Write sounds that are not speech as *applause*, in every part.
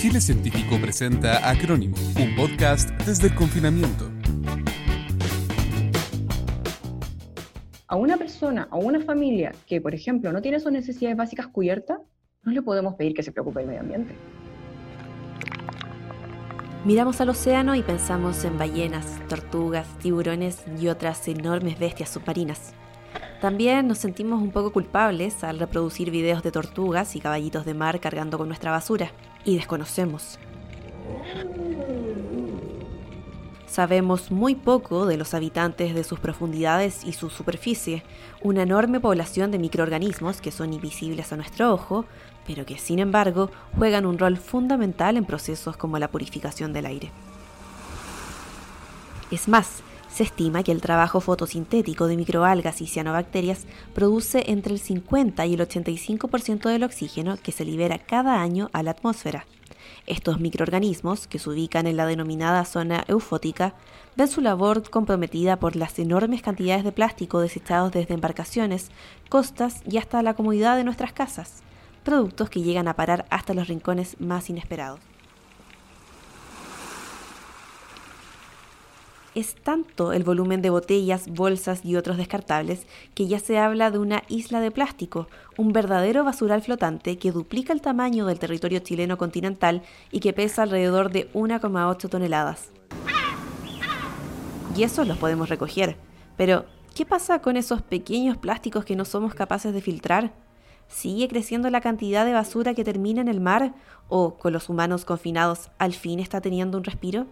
Chile Científico presenta Acrónimo, un podcast desde el confinamiento. A una persona o una familia que, por ejemplo, no tiene sus necesidades básicas cubiertas, no le podemos pedir que se preocupe del medio ambiente. Miramos al océano y pensamos en ballenas, tortugas, tiburones y otras enormes bestias submarinas. También nos sentimos un poco culpables al reproducir videos de tortugas y caballitos de mar cargando con nuestra basura, y desconocemos. Sabemos muy poco de los habitantes de sus profundidades y su superficie, una enorme población de microorganismos que son invisibles a nuestro ojo, pero que sin embargo juegan un rol fundamental en procesos como la purificación del aire. Es más, se estima que el trabajo fotosintético de microalgas y cianobacterias produce entre el 50 y el 85% del oxígeno que se libera cada año a la atmósfera. Estos microorganismos, que se ubican en la denominada zona eufótica, ven su labor comprometida por las enormes cantidades de plástico desechados desde embarcaciones, costas y hasta la comodidad de nuestras casas productos que llegan a parar hasta los rincones más inesperados. Es tanto el volumen de botellas, bolsas y otros descartables que ya se habla de una isla de plástico, un verdadero basural flotante que duplica el tamaño del territorio chileno continental y que pesa alrededor de 1,8 toneladas. Y eso los podemos recoger. Pero, ¿qué pasa con esos pequeños plásticos que no somos capaces de filtrar? ¿Sigue creciendo la cantidad de basura que termina en el mar? ¿O con los humanos confinados al fin está teniendo un respiro?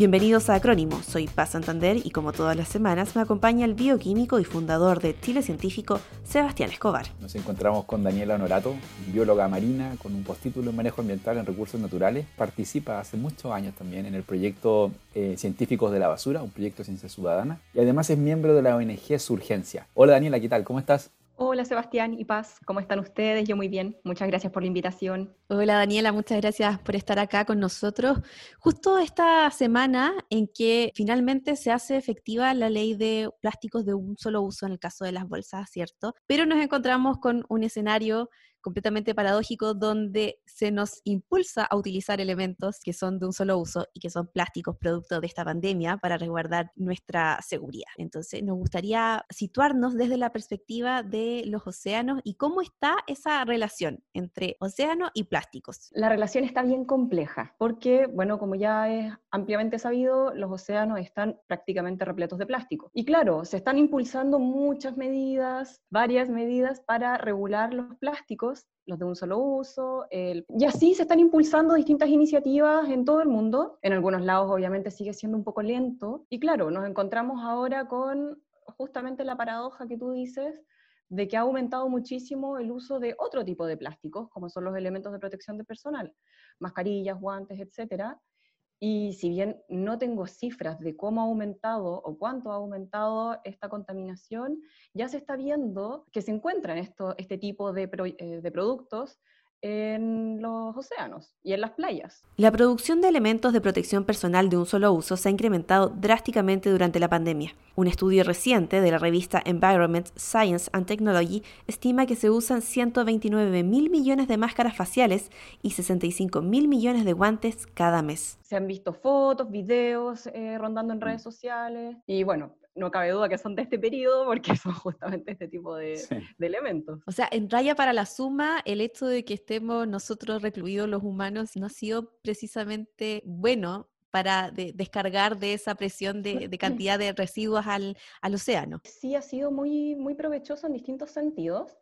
Bienvenidos a Acrónimo, soy Paz Santander y como todas las semanas me acompaña el bioquímico y fundador de Chile Científico, Sebastián Escobar. Nos encontramos con Daniela Honorato, bióloga marina con un postítulo en manejo ambiental en recursos naturales. Participa hace muchos años también en el proyecto eh, Científicos de la Basura, un proyecto de ciencia ciudadana, y además es miembro de la ONG Surgencia. Hola Daniela, ¿qué tal? ¿Cómo estás? Hola Sebastián y Paz, ¿cómo están ustedes? Yo muy bien, muchas gracias por la invitación. Hola Daniela, muchas gracias por estar acá con nosotros. Justo esta semana en que finalmente se hace efectiva la ley de plásticos de un solo uso en el caso de las bolsas, ¿cierto? Pero nos encontramos con un escenario completamente paradójico donde se nos impulsa a utilizar elementos que son de un solo uso y que son plásticos producto de esta pandemia para resguardar nuestra seguridad. Entonces, nos gustaría situarnos desde la perspectiva de los océanos y cómo está esa relación entre océano y plásticos. La relación está bien compleja porque, bueno, como ya es ampliamente sabido, los océanos están prácticamente repletos de plástico. Y claro, se están impulsando muchas medidas, varias medidas para regular los plásticos los de un solo uso, y así se están impulsando distintas iniciativas en todo el mundo. En algunos lados obviamente sigue siendo un poco lento. Y claro, nos encontramos ahora con justamente la paradoja que tú dices de que ha aumentado muchísimo el uso de otro tipo de plásticos, como son los elementos de protección de personal, mascarillas, guantes, etcétera, y si bien no tengo cifras de cómo ha aumentado o cuánto ha aumentado esta contaminación, ya se está viendo que se encuentran esto, este tipo de, eh, de productos en los océanos y en las playas. La producción de elementos de protección personal de un solo uso se ha incrementado drásticamente durante la pandemia. Un estudio reciente de la revista Environment, Science and Technology estima que se usan 129 mil millones de máscaras faciales y 65 mil millones de guantes cada mes. Se han visto fotos, videos eh, rondando en redes sociales y bueno, no cabe duda que son de este periodo porque *laughs* son justamente este tipo de, elementos. O sea, en raya para la suma, el hecho de que estemos nosotros recluidos los humanos no ha sido precisamente bueno para descargar de esa presión de, *laughs* cantidad de residuos al, al, océano. Sí, ha sido muy, muy provechoso en distintos sentidos.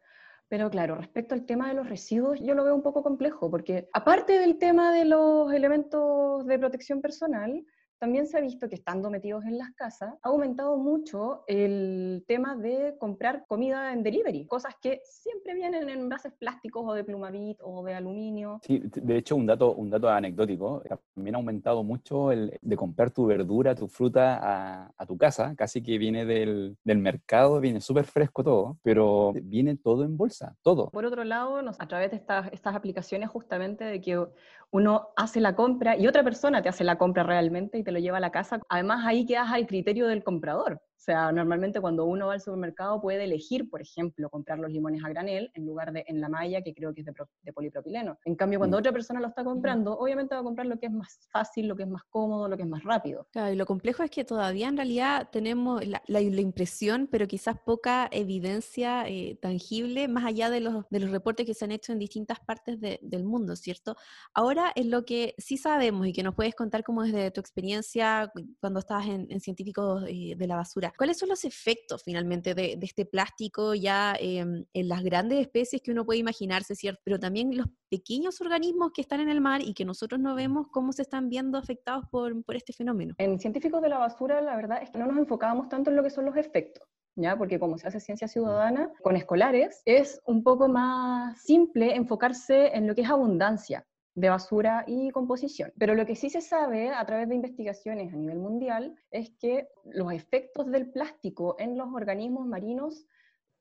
Pero claro, respecto al tema de los residuos, yo lo veo un poco complejo, porque aparte del tema de los elementos de protección personal, también se ha visto que estando metidos en las casas, ha aumentado mucho el tema de comprar comida en delivery, cosas que siempre vienen en envases plásticos o de plumavit o de aluminio. Sí, de hecho, un dato, un dato anecdótico, también ha aumentado mucho el de comprar tu verdura, tu fruta a, a tu casa, casi que viene del, del mercado, viene súper fresco todo, pero viene todo en bolsa, todo. Por otro lado, a través de estas, estas aplicaciones justamente de que uno hace la compra y otra persona te hace la compra realmente y te lo lleva a la casa. Además, ahí quedas al criterio del comprador. O sea, normalmente cuando uno va al supermercado puede elegir, por ejemplo, comprar los limones a granel en lugar de en la malla, que creo que es de, polipropileno. En cambio, cuando mm. otra persona lo está comprando, obviamente va a comprar lo que es más fácil, lo que es más cómodo, lo que es más rápido. Claro, y lo complejo es que todavía en realidad tenemos la, impresión, pero quizás poca evidencia eh, tangible, más allá de los, de los reportes que se han hecho en distintas partes del mundo, ¿cierto? Ahora, es lo que sí sabemos y que nos puedes contar como desde tu experiencia cuando estabas en, Científicos eh, de la Basura, ¿cuáles son los efectos finalmente de, este plástico ya em, en las grandes especies que uno puede imaginarse, ¿cierto? Pero también los pequeños organismos que están en el mar y que nosotros no vemos cómo se están viendo afectados por, por este fenómeno. En científicos de la basura, la verdad es que no nos enfocábamos tanto en lo que son los efectos. ¿Ya? Porque como se hace ciencia ciudadana con escolares, es un poco más simple enfocarse en lo que es abundancia, de basura y composición. Pero lo que sí se sabe a través de investigaciones a nivel mundial es que los efectos del plástico en los organismos marinos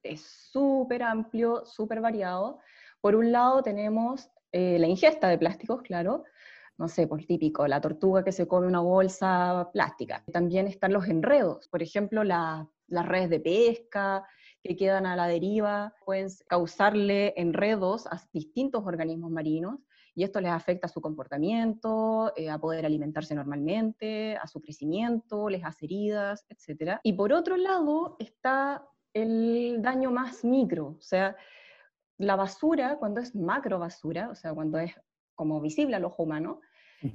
es súper amplio, súper variado. Por un lado tenemos eh, la ingesta de plásticos, claro, no sé, por típico, la tortuga que se come una bolsa plástica. También están los enredos, por ejemplo, las redes de pesca que quedan a la deriva, pueden causarle enredos a distintos organismos marinos y esto les afecta a su comportamiento, eh, a poder alimentarse normalmente, a su crecimiento, les hace heridas, etc. Y por otro lado está el daño más micro, o sea, la basura, cuando es macro basura, o sea, cuando es como visible al ojo humano,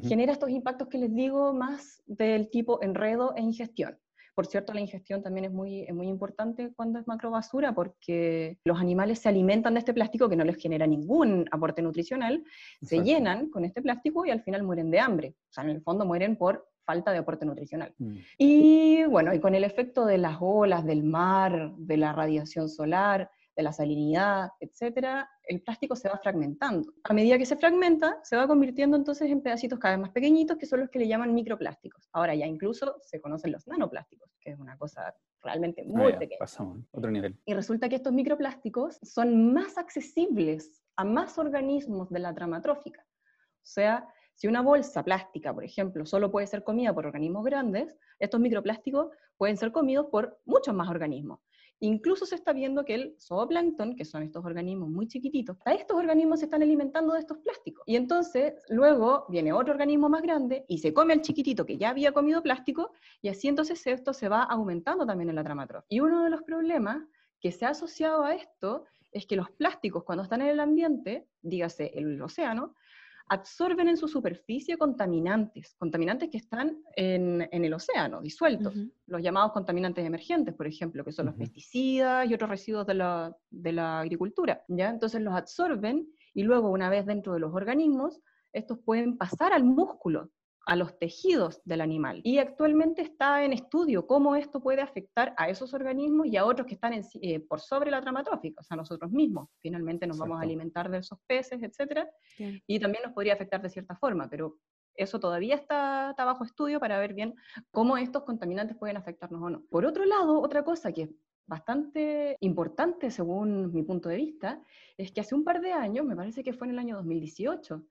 genera estos impactos que les digo más del tipo enredo e ingestión. Por cierto, la ingestión también es muy, muy importante cuando es macrobasura porque los animales se alimentan de este plástico que no les genera ningún aporte nutricional, se llenan con este plástico y al final mueren de hambre. O sea, en el fondo mueren por falta de aporte nutricional. Mm. Y bueno, y con el efecto de las olas, del mar, de la radiación solar, de la salinidad, etcétera, el plástico se va fragmentando. A medida que se fragmenta, se va convirtiendo entonces en pedacitos cada vez más pequeñitos, que son los que le llaman microplásticos. Ahora ya incluso se conocen los nanoplásticos, que es una cosa realmente ah, muy pequeña. Pasamos, otro nivel. Y resulta que estos microplásticos son más accesibles a más organismos de la trama trófica. O sea, si una bolsa plástica, por ejemplo, solo puede ser comida por organismos grandes, estos microplásticos pueden ser comidos por muchos más organismos. Incluso se está viendo que el zooplancton, que son estos organismos muy chiquititos, a estos organismos se están alimentando de estos plásticos. Y entonces luego viene otro organismo más grande y se come al chiquitito que ya había comido plástico y así entonces esto se va aumentando también en la trama Y uno de los problemas que se ha asociado a esto es que los plásticos cuando están en el ambiente, dígase el océano, absorben en su superficie contaminantes, contaminantes que están en, el océano, disueltos, los llamados contaminantes emergentes, por ejemplo, que son los pesticidas y otros residuos de la, de la agricultura. ¿ya? Entonces los absorben y luego una vez dentro de los organismos, estos pueden pasar al músculo a los tejidos del animal. Y actualmente está en estudio cómo esto puede afectar a esos organismos y a otros que están eh, por sobre la trama trófica, o sea, nosotros mismos. Finalmente nos vamos a alimentar de esos peces, etc. Y también nos podría afectar de cierta forma, pero eso todavía está, está, bajo estudio para ver bien cómo estos contaminantes pueden afectarnos o no. Por otro lado, otra cosa que es bastante importante según mi punto de vista, es que hace un par de años, me parece que fue en el año 2018,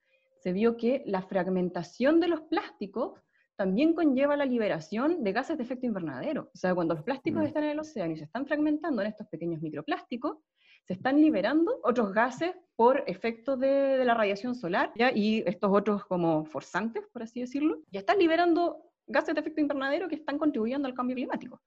se vio que la fragmentación de los plásticos también conlleva la liberación de gases de efecto invernadero. O sea, cuando los plásticos mm. están en el océano y se están fragmentando en estos pequeños microplásticos, se están liberando otros gases por efecto de, la radiación solar ¿ya? y estos otros como forzantes, por así decirlo, y están liberando gases de efecto invernadero que están contribuyendo al cambio climático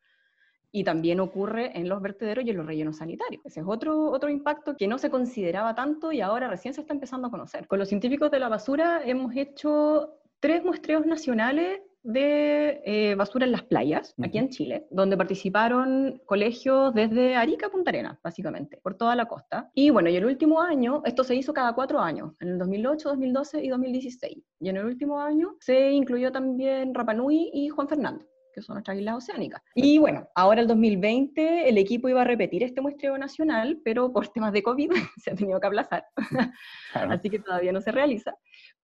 y también ocurre en los vertederos y en los rellenos sanitarios. Ese es otro, otro impacto que no se consideraba tanto y ahora recién se está empezando a conocer. Con los científicos de la basura hemos hecho tres muestreos nacionales de eh, basura en las playas, aquí en Chile, donde participaron colegios desde Arica a Punta Arenas, básicamente, por toda la costa. Y bueno, y el último año, esto se hizo cada cuatro años, en el 2008, 2012 y 2016. Y en el último año se incluyó también Rapanui y Juan Fernando que son nuestras islas oceánicas. Y bueno, ahora el 2020 el equipo iba a repetir este muestreo nacional, pero por temas de COVID *laughs* se ha tenido que aplazar, *laughs* así que todavía no se realiza.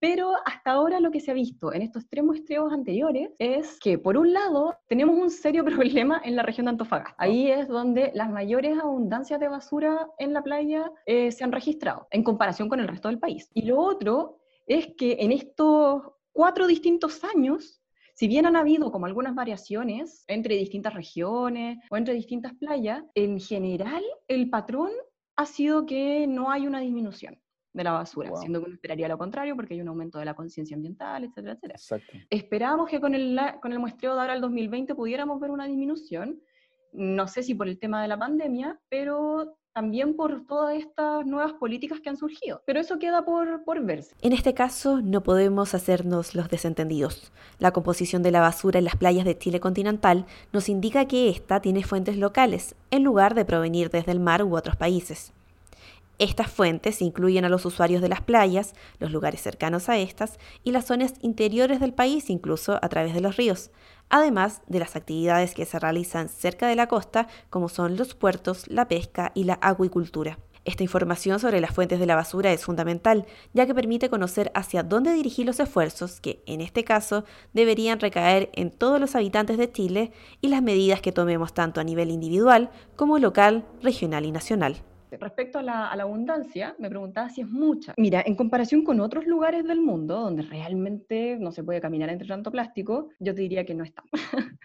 Pero hasta ahora lo que se ha visto en estos tres muestreos anteriores es que, por un lado, tenemos un serio *laughs* problema en la región de Antofagasta. Ahí es donde las mayores abundancias de basura en la playa eh, se han registrado, en comparación con el resto del país. Y lo otro es que en estos cuatro distintos años Si bien han habido como algunas variaciones entre distintas regiones o entre distintas playas, en general el patrón ha sido que no hay una disminución de la basura, siendo que uno esperaría lo contrario porque hay un aumento de la conciencia ambiental, etcétera, etcétera. Exacto. Esperábamos que con el, con el muestreo de ahora al 2020 pudiéramos ver una disminución, no sé si por el tema de la pandemia, pero también por todas estas nuevas políticas que han surgido. Pero eso queda por, verse. En este caso, no podemos hacernos los desentendidos. La composición de la basura en las playas de Chile continental nos indica que ésta tiene fuentes locales, en lugar de provenir desde el mar u otros países. Estas fuentes incluyen a los usuarios de las playas, los lugares cercanos a estas y las zonas interiores del país, incluso a través de los ríos, además de las actividades que se realizan cerca de la costa, como son los puertos, la pesca y la acuicultura. Esta información sobre las fuentes de la basura es fundamental, ya que permite conocer hacia dónde dirigir los esfuerzos que, en este caso, deberían recaer en todos los habitantes de Chile y las medidas que tomemos tanto a nivel individual como local, regional y nacional. Respecto a la, abundancia, me preguntaba si es mucha. Mira, en comparación con otros lugares del mundo donde realmente no se puede caminar entre tanto plástico, yo te diría que no está. *laughs*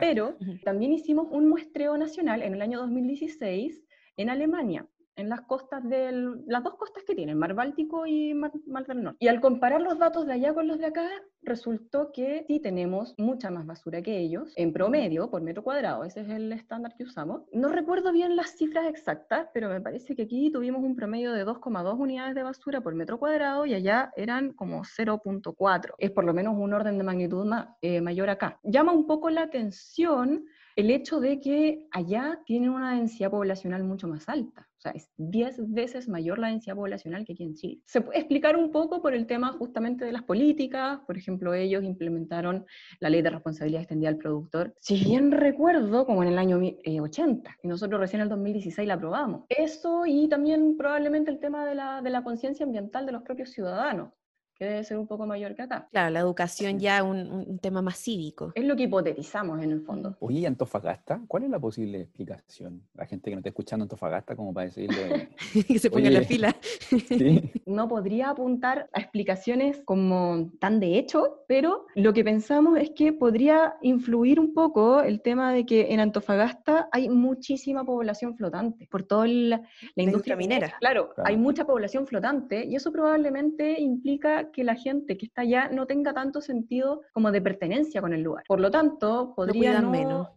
Pero también hicimos un muestreo nacional en el año 2016 en Alemania en las costas del, las dos costas que tienen, Mar Báltico y Mar, del Norte. Y al comparar los datos de allá con los de acá, resultó que sí tenemos mucha más basura que ellos, en promedio, por metro cuadrado, ese es el estándar que usamos. No recuerdo bien las cifras exactas, pero me parece que aquí tuvimos un promedio de 2,2 unidades de basura por metro cuadrado y allá eran como 0.4. Es por lo menos un orden de magnitud eh, mayor acá. Llama un poco la atención el hecho de que allá tienen una densidad poblacional mucho más alta. O sea, es 10 veces mayor la densidad poblacional que aquí en Chile. Se puede explicar un poco por el tema justamente de las políticas. Por ejemplo, ellos implementaron la ley de responsabilidad extendida al productor. Si bien recuerdo, como en el año 80, y nosotros recién en el 2016 la aprobamos. Eso y también probablemente el tema de la, de la conciencia ambiental de los propios ciudadanos que debe ser un poco mayor que acá. Claro, la educación ya un, un tema más cívico. Es lo que hipotetizamos en el fondo. Oye, Antofagasta, ¿cuál es la posible explicación? La gente que no está escuchando Antofagasta, como para decirle... *laughs* que se ponga en la fila. *laughs* ¿sí? No podría apuntar a explicaciones como tan de hecho, pero lo que pensamos es que podría influir un poco el tema de que en Antofagasta hay muchísima población flotante, por toda la, industria minera. Claro, claro, hay mucha población flotante y eso probablemente implica que la gente que está allá no tenga tanto sentido como de pertenencia con el lugar. Por lo tanto, podría no, menos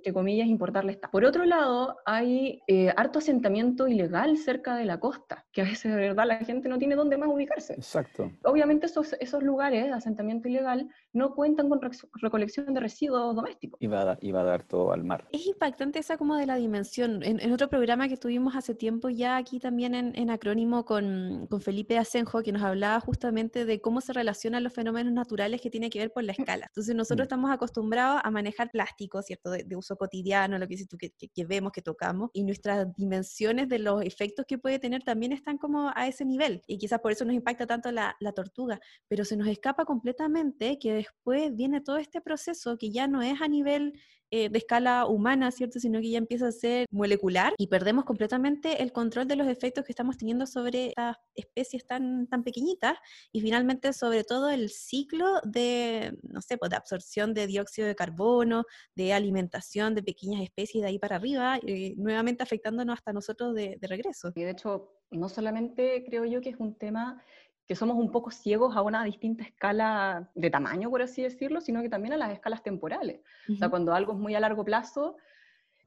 entre comillas, importarle esta. Por otro lado, hay eh, harto asentamiento ilegal cerca de la costa, que a veces de verdad la gente no tiene dónde más ubicarse. Exacto. Obviamente esos, esos lugares de asentamiento ilegal no cuentan con recolección de residuos domésticos. Y va, a dar, a dar todo al mar. Es impactante esa como de la dimensión. En, otro programa que tuvimos hace tiempo ya aquí también en, en acrónimo con, con, Felipe Asenjo, que nos hablaba justamente de cómo se relacionan los fenómenos naturales que tiene que ver por la escala. Entonces nosotros mm. estamos acostumbrados a manejar plástico, ¿cierto? De, de uso cotidiano, lo que que, vemos, que tocamos, y nuestras dimensiones de los efectos que puede tener también están como a ese nivel, y quizás por eso nos impacta tanto la tortuga, pero se nos escapa completamente que después viene todo este proceso que ya no es a nivel eh, de escala humana, ¿cierto? Sino que ya empieza a ser molecular y perdemos completamente el control de los efectos que estamos teniendo sobre estas especies tan, tan pequeñitas y finalmente sobre todo el ciclo de, no sé, pues de absorción de dióxido de carbono, de alimentación de pequeñas especies de ahí para arriba, eh, nuevamente afectándonos hasta nosotros de, de regreso. Y de hecho, no solamente creo yo que es un tema que somos un poco ciegos a una distinta escala de tamaño, por así decirlo, sino que también a las escalas temporales. O sea, cuando algo es muy a largo plazo,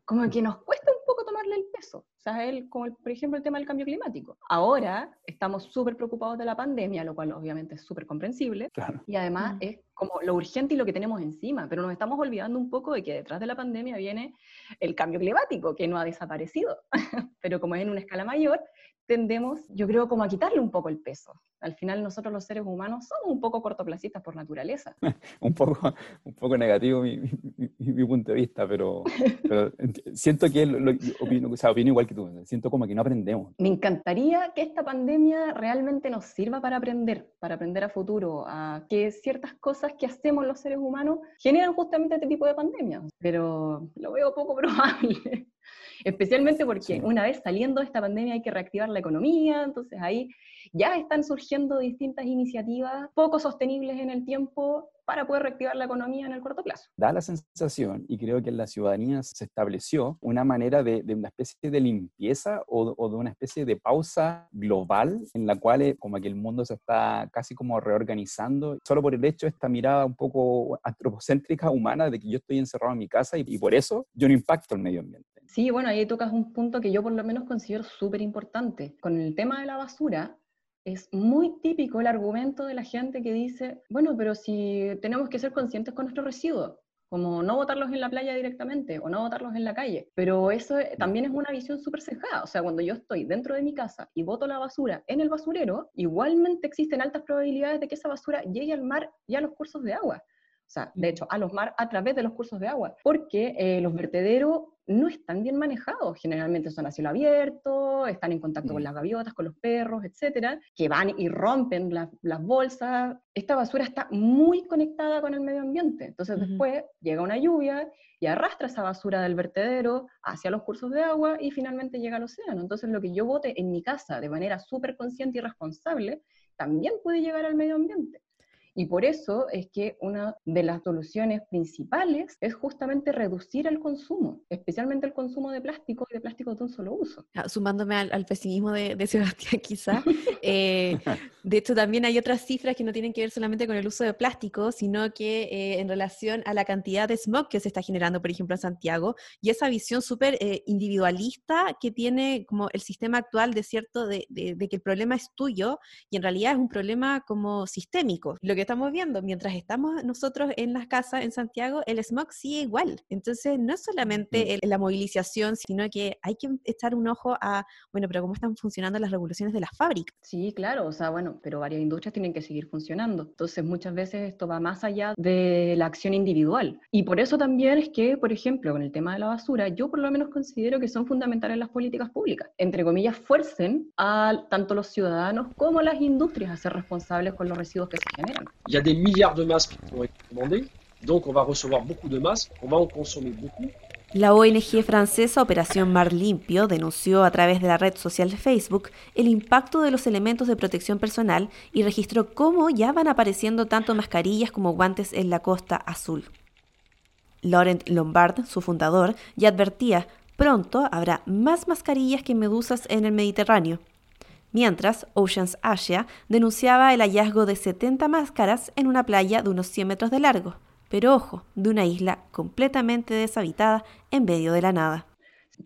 como que nos cuesta un poco tomarle el peso. O sea, el, como por ejemplo el tema del cambio climático. Ahora estamos súper preocupados de la pandemia, lo cual obviamente es súper comprensible. Y además es como lo urgente y lo que tenemos encima, pero nos estamos olvidando un poco de que detrás de la pandemia viene el cambio climático, que no ha desaparecido, *laughs* pero como es en una escala mayor, tendemos, yo creo, como a quitarle un poco el peso. Al final nosotros los seres humanos somos un poco cortoplacistas por naturaleza. *laughs* un, poco, un poco negativo mi, mi, punto de vista, pero, *laughs* pero siento que lo, opino, o sea, opino igual que tú, siento como que no aprendemos. Me encantaría que esta pandemia realmente nos sirva para aprender, para aprender a futuro, a que ciertas cosas que hacemos los seres humanos generan justamente este tipo de pandemias, pero lo veo poco probable especialmente porque una vez saliendo de esta pandemia hay que reactivar la economía, entonces ahí ya están surgiendo distintas iniciativas poco sostenibles en el tiempo para poder reactivar la economía en el corto plazo. Da la sensación, y creo que en la ciudadanía se estableció una manera de, una especie de limpieza o, de una especie de pausa global en la cual eh, como que el mundo se está casi como reorganizando, solo por el hecho de esta mirada un poco antropocéntrica humana de que yo estoy encerrado en mi casa y, y por eso yo no impacto el medio ambiente. Sí, bueno, ahí tocas un punto que yo por lo menos considero súper importante. Con el tema de la basura, es muy típico el argumento de la gente que dice, bueno, pero si tenemos que ser conscientes con nuestros residuos, como no botarlos en la playa directamente o no botarlos en la calle. Pero eso también es una visión súper sesgada. O sea, cuando yo estoy dentro de mi casa y boto la basura en el basurero, igualmente existen altas probabilidades de que esa basura llegue al mar y a los cursos de agua. Sea, de hecho, a los mar a través de los cursos de agua, porque eh, los vertederos no están bien manejados. Generalmente son a cielo abierto, están en contacto con mm. las gaviotas, con los perros, etcétera, que van y rompen las bolsas. Esta basura está muy conectada con el medio ambiente. Entonces, después llega una lluvia y arrastra esa basura del vertedero hacia los cursos de agua y finalmente llega al océano. Entonces, lo que yo bote en mi casa de manera súper consciente y responsable también puede llegar al medio ambiente. Y por eso es que una de las soluciones principales es justamente reducir el consumo, especialmente el consumo de plástico y de plástico de un solo uso. Ah, sumándome al, pesimismo de, Sebastián *laughs* quizá, *laughs* eh, de hecho también hay otras cifras que no tienen que ver solamente con el uso de plástico, sino que eh, en relación a la cantidad de smog que se está generando, por ejemplo, en Santiago, y esa visión súper eh, individualista que tiene como el sistema actual de cierto, de, de, que el problema es tuyo y en realidad es un problema como sistémico. Lo que estamos viendo. Mientras estamos nosotros en las casas en Santiago, el smog sigue igual. Entonces, no es solamente la movilización, sino que hay que echar un ojo a, bueno, pero cómo están funcionando las regulaciones de las fábricas. Sí, claro, o sea, bueno, pero varias industrias tienen que seguir funcionando. Entonces, muchas veces esto va más allá de la acción individual. Y por eso también es que, por ejemplo, con el tema de la basura, yo por lo menos considero que son fundamentales las políticas públicas. Entre comillas, fuercen a tanto los ciudadanos como las industrias a ser responsables con los residuos que se generan. La ONG francesa Operación Mar Limpio denunció a través de la red social Facebook el impacto de los elementos de protección personal y registró cómo ya van apareciendo tanto mascarillas como guantes en la costa azul. Laurent Lombard, su fundador, ya advertía, pronto habrá más mascarillas que medusas en el Mediterráneo mientras Oceans Asia denunciaba el hallazgo de 70 máscaras en una playa de unos 100 metros de largo, pero ojo, de una isla completamente deshabitada en medio de la nada.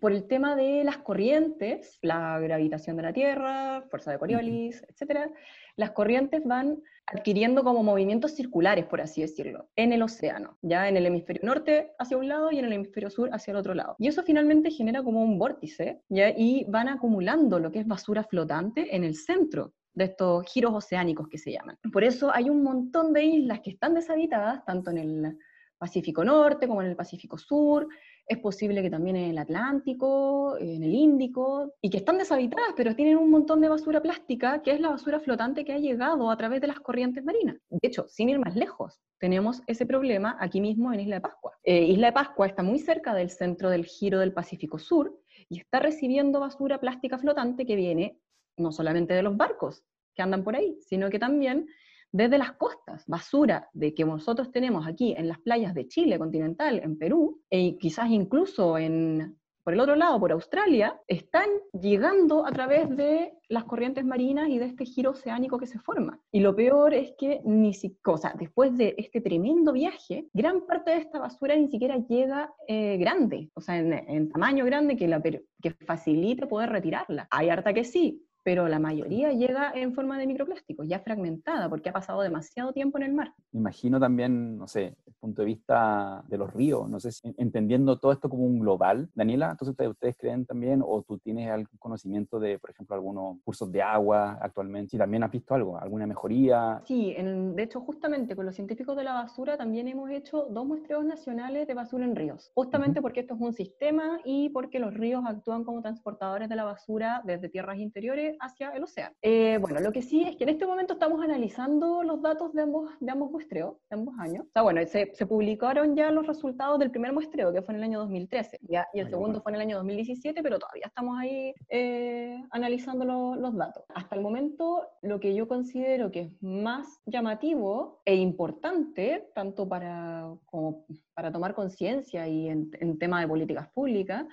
Por el tema de las corrientes, la gravitación de la Tierra, fuerza de Coriolis, etc., las corrientes van adquiriendo como movimientos circulares, por así decirlo, en el océano, ya en el hemisferio norte hacia un lado y en el hemisferio sur hacia el otro lado. Y eso finalmente genera como un vórtice, ¿ya? y van acumulando lo que es basura flotante en el centro de estos giros oceánicos que se llaman. Por eso hay un montón de islas que están deshabitadas, tanto en el Pacífico Norte como en el Pacífico Sur, es posible que también en el Atlántico, en el Índico, y que están deshabitadas, pero tienen un montón de basura plástica, que es la basura flotante que ha llegado a través de las corrientes marinas. De hecho, sin ir más lejos, tenemos ese problema aquí mismo en Isla de Pascua. Eh, Isla de Pascua está muy cerca del centro del giro del Pacífico Sur y está recibiendo basura plástica flotante que viene no solamente de los barcos que andan por ahí, sino que también desde las costas, basura de que nosotros tenemos aquí en las playas de Chile continental, en Perú, e quizás incluso en, por el otro lado, por Australia, están llegando a través de las corrientes marinas y de este giro oceánico que se forma. Y lo peor es que ni siquiera, después de este tremendo viaje, gran parte de esta basura ni siquiera llega eh, grande, o sea, en, tamaño grande que, la, que facilite poder retirarla. Hay harta que sí, pero la mayoría llega en forma de microplásticos, ya fragmentada, porque ha pasado demasiado tiempo en el mar. Imagino también, no sé, el punto de vista de los ríos, no sé, si, entendiendo todo esto como un global. Daniela, entonces ustedes, ustedes creen también, o tú tienes algún conocimiento de, por ejemplo, algunos cursos de agua actualmente, si también has visto algo, alguna mejoría. Sí, de hecho, justamente con los científicos de la basura también hemos hecho dos muestreos nacionales de basura en ríos, justamente porque esto es un sistema y porque los ríos actúan como transportadores de la basura desde tierras interiores directamente hacia el océano. Eh, bueno, lo que sí es que en este momento estamos analizando los datos de ambos, de ambos muestreos, de ambos años. O sea, bueno, se, se publicaron ya los resultados del primer muestreo, que fue en el año 2013, ya, y el Ay, segundo bueno. fue en el año 2017, pero todavía estamos ahí eh, analizando lo- los datos. Hasta el momento, lo que yo considero que es más llamativo e importante, tanto para, como para tomar conciencia y en, en tema de políticas públicas,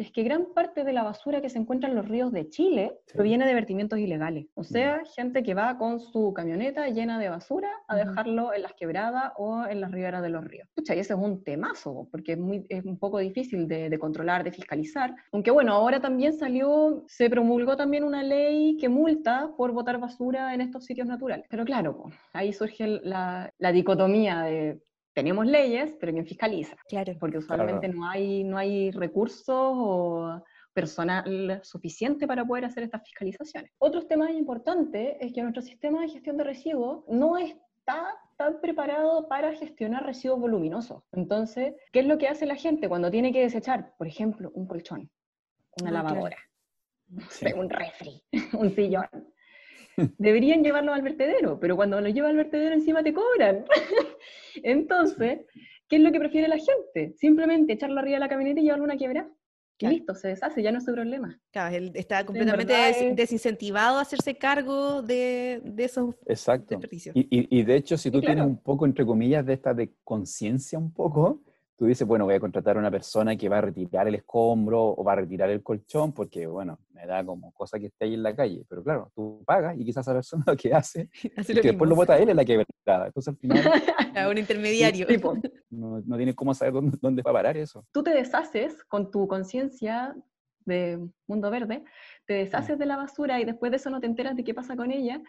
es que gran parte de la basura que se encuentra en los ríos de Chile Sí. proviene de vertimientos ilegales. O sea, gente que va con su camioneta llena de basura a dejarlo en las quebradas o en las riberas de los ríos. Pucha, y ese es un temazo, porque es, muy, es un poco difícil de, de controlar, de fiscalizar. Aunque bueno, ahora también salió, se promulgó también una ley que multa por botar basura en estos sitios naturales. Pero claro, po, ahí surge la, la dicotomía de tenemos leyes, pero ¿quién fiscaliza? Claro. porque usualmente no, hay, no hay recursos o personal suficiente para poder hacer estas fiscalizaciones. Otros temas importantes es que nuestro sistema de gestión de residuos no está tan preparado para gestionar residuos voluminosos. Entonces, ¿qué es lo que hace la gente cuando tiene que desechar, por ejemplo, un colchón, una Ah, claro. lavadora, Sí. *laughs* un refri, *laughs* un sillón? *laughs* Deberían llevarlo al vertedero, pero cuando lo lleva al vertedero encima te cobran. *laughs* Entonces, ¿qué es lo que prefiere la gente? Simplemente echarlo arriba de la camioneta y llevarlo a una quiebra. Claro. listo, se deshace, ya no es su problema. Claro, él está completamente verdad des- es- desincentivado a hacerse cargo de, de esos Exacto. desperdicios. Y, y- y de hecho, si tú tienes un poco, entre comillas, de esta de conciencia un poco, tú dices, bueno, voy a contratar a una persona que va a retirar el escombro o va a retirar el colchón porque, bueno, me da como cosa que esté ahí en la calle. Pero claro, tú pagas y quizás esa persona lo que hace *laughs* Hace lo que después lo bota él en la quebrada. Entonces al final *laughs* A un intermediario. *laughs* No, no tienes cómo saber dónde, dónde va a parar eso. Tú te deshaces con tu conciencia de mundo verde, te deshaces de la basura y después de eso no te enteras de qué pasa con ella.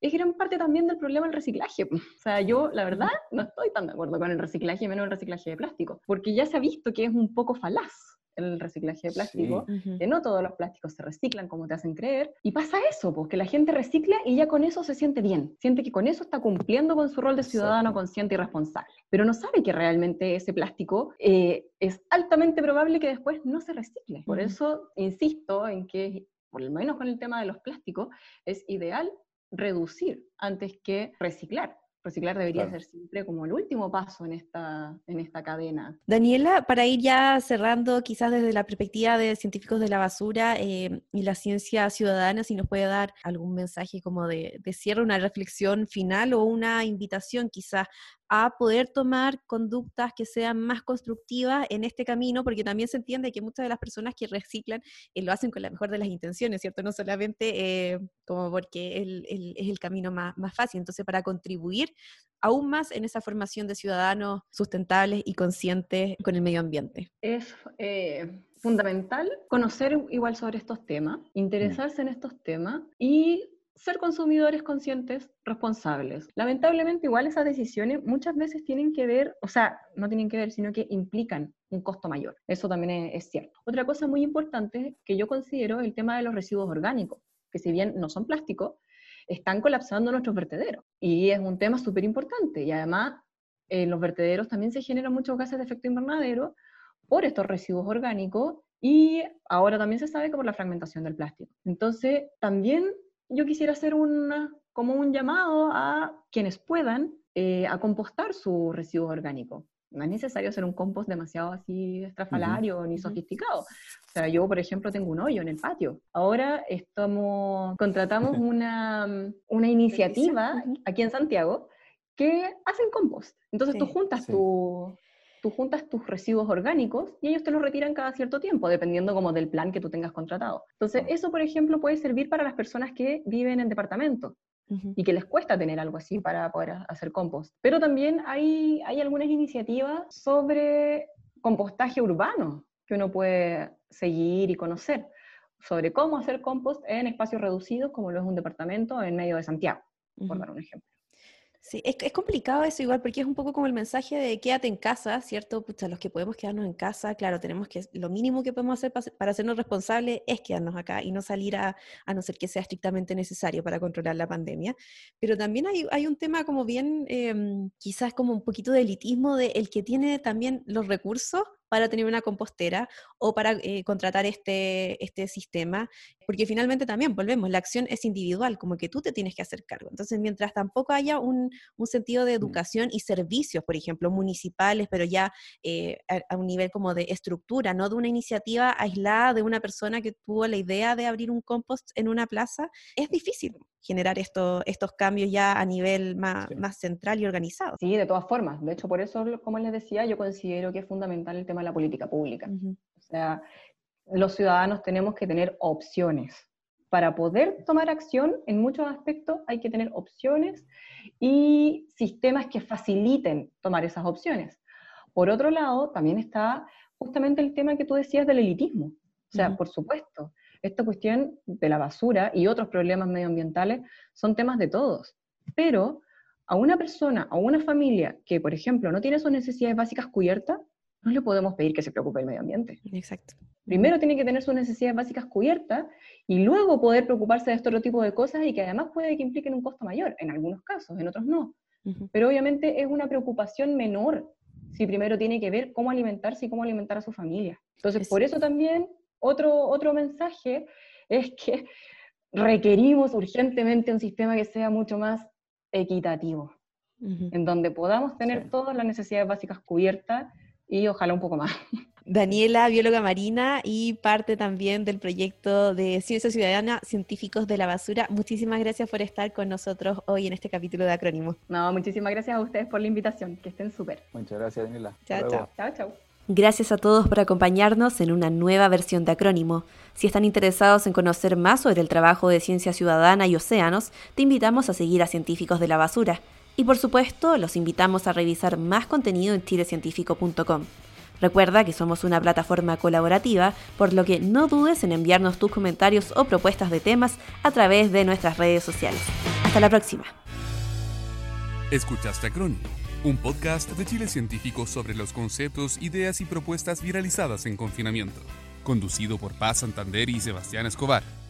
Es gran parte también del problema del reciclaje. O sea, yo la verdad no estoy tan de acuerdo con el reciclaje, menos el reciclaje de plástico, porque ya se ha visto que es un poco falaz el reciclaje de plástico. Ujú. que no todos los plásticos se reciclan como te hacen creer, y pasa eso, pues que la gente recicla y ya con eso se siente bien, siente que con eso está cumpliendo con su rol de ciudadano Exacto. consciente y responsable, pero no sabe que realmente ese plástico eh, es altamente probable que después no se recicle. Por eso insisto en que, por lo menos con el tema de los plásticos, es ideal reducir antes que reciclar. Reciclar debería Claro. ser siempre como el último paso en esta, en esta cadena. Daniela, para ir ya cerrando, quizás desde la perspectiva de científicos de la basura eh, y la ciencia ciudadana, si nos puede dar algún mensaje como de, de cierre, una reflexión final o una invitación quizás a poder tomar conductas que sean más constructivas en este camino, porque también se entiende que muchas de las personas que reciclan eh, lo hacen con la mejor de las intenciones, ¿cierto? No solamente eh, como porque es el camino más, más fácil. Entonces, para contribuir aún más en esa formación de ciudadanos sustentables y conscientes con el medio ambiente. es eh, fundamental conocer igual sobre estos temas, interesarse en estos temas y ser consumidores conscientes, responsables. Lamentablemente, igual esas decisiones muchas veces tienen que ver, o sea, no tienen que ver, sino que implican un costo mayor. Eso también es, cierto. Otra cosa muy importante que yo considero es el tema de los residuos orgánicos, que si bien no son plásticos, están colapsando nuestros vertederos. Y es un tema súper importante. Y además, en los vertederos también se generan muchos gases de efecto invernadero por estos residuos orgánicos y ahora también se sabe que por la fragmentación del plástico. Entonces, también yo quisiera hacer una, como un llamado a quienes puedan eh, a compostar sus residuos orgánicos. No es necesario hacer un compost demasiado así estrafalario ni Ujú. sofisticado. O sea, yo, por ejemplo, tengo un hoyo en el patio. Ahora estamos, contratamos *laughs* una, una iniciativa aquí en Santiago que hacen compost. Entonces tú juntas Sí. tu, tú juntas tus residuos orgánicos y ellos te los retiran cada cierto tiempo, dependiendo como del plan que tú tengas contratado. Entonces, eso, por ejemplo, puede servir para las personas que viven en departamentos Ujú. y que les cuesta tener algo así para poder ha- hacer compost. Pero también hay, hay algunas iniciativas sobre compostaje urbano que uno puede seguir y conocer sobre cómo hacer compost en espacios reducidos, como lo es un departamento en medio de Santiago, por Ujú. dar un ejemplo. Sí, es, es complicado eso igual, porque es un poco como el mensaje de quédate en casa, ¿cierto? Pucha, los que podemos quedarnos en casa, claro, tenemos que, lo mínimo que podemos hacer pa- para hacernos responsables es quedarnos acá y no salir a, a no ser que sea estrictamente necesario para controlar la pandemia. Pero también hay, hay un tema como bien, em, quizás como un poquito de elitismo de el que tiene también los recursos, para tener una compostera o para eh, contratar este, este sistema, porque finalmente también, volvemos, la acción es individual, como que tú te tienes que hacer cargo. Entonces, mientras tampoco haya un, un sentido de mm. educación y servicios, por ejemplo, municipales, pero ya eh, a, un nivel como de estructura, no de una iniciativa aislada de una persona que tuvo la idea de abrir un compost en una plaza, es difícil generar esto, estos cambios ya a nivel más, más central y organizado. Sí, de todas formas. De hecho, por eso, como les decía, yo considero que es fundamental el tema de la política pública. O sea, los ciudadanos tenemos que tener opciones. Para poder tomar acción en muchos aspectos hay que tener opciones y sistemas que faciliten tomar esas opciones. Por otro lado, también está justamente el tema que tú decías del elitismo. O sea, por supuesto, esta cuestión de la basura y otros problemas medioambientales son temas de todos. Pero a una persona, a una familia que, por ejemplo, no tiene sus necesidades básicas cubiertas, no le podemos pedir que se preocupe del medio ambiente. Exacto. Primero tiene que tener sus necesidades básicas cubiertas y luego poder preocuparse de este otro tipo de cosas y que además puede que impliquen un costo mayor, en algunos casos, en otros no. Pero obviamente es una preocupación menor si primero tiene que ver cómo alimentarse y cómo alimentar a su familia. Entonces, por eso también otro, otro mensaje es que requerimos urgentemente un sistema que sea mucho más equitativo, en donde podamos tener todas las necesidades básicas cubiertas y ojalá un poco más. *laughs* Daniela, bióloga marina y parte también del proyecto de Ciencia Ciudadana Científicos de la Basura. Muchísimas gracias por estar con nosotros hoy en este capítulo de Acrónimo. No, muchísimas gracias a ustedes por la invitación. Que estén súper. Muchas gracias, Daniela. Chao, chao. Chao, chao. Gracias a todos por acompañarnos en una nueva versión de Acrónimo. Si están interesados en conocer más sobre el trabajo de Ciencia Ciudadana y Océanos, te invitamos a seguir a Científicos de la Basura. Y por supuesto, los invitamos a revisar más contenido en chilecientífico.com. Recuerda que somos una plataforma colaborativa, por lo que no dudes en enviarnos tus comentarios o propuestas de temas a través de nuestras redes sociales. Hasta la próxima. Escuchaste Acrónimo, un podcast de Chile Científico sobre los conceptos, ideas y propuestas viralizadas en confinamiento, conducido por Paz Santander y Sebastián Escobar.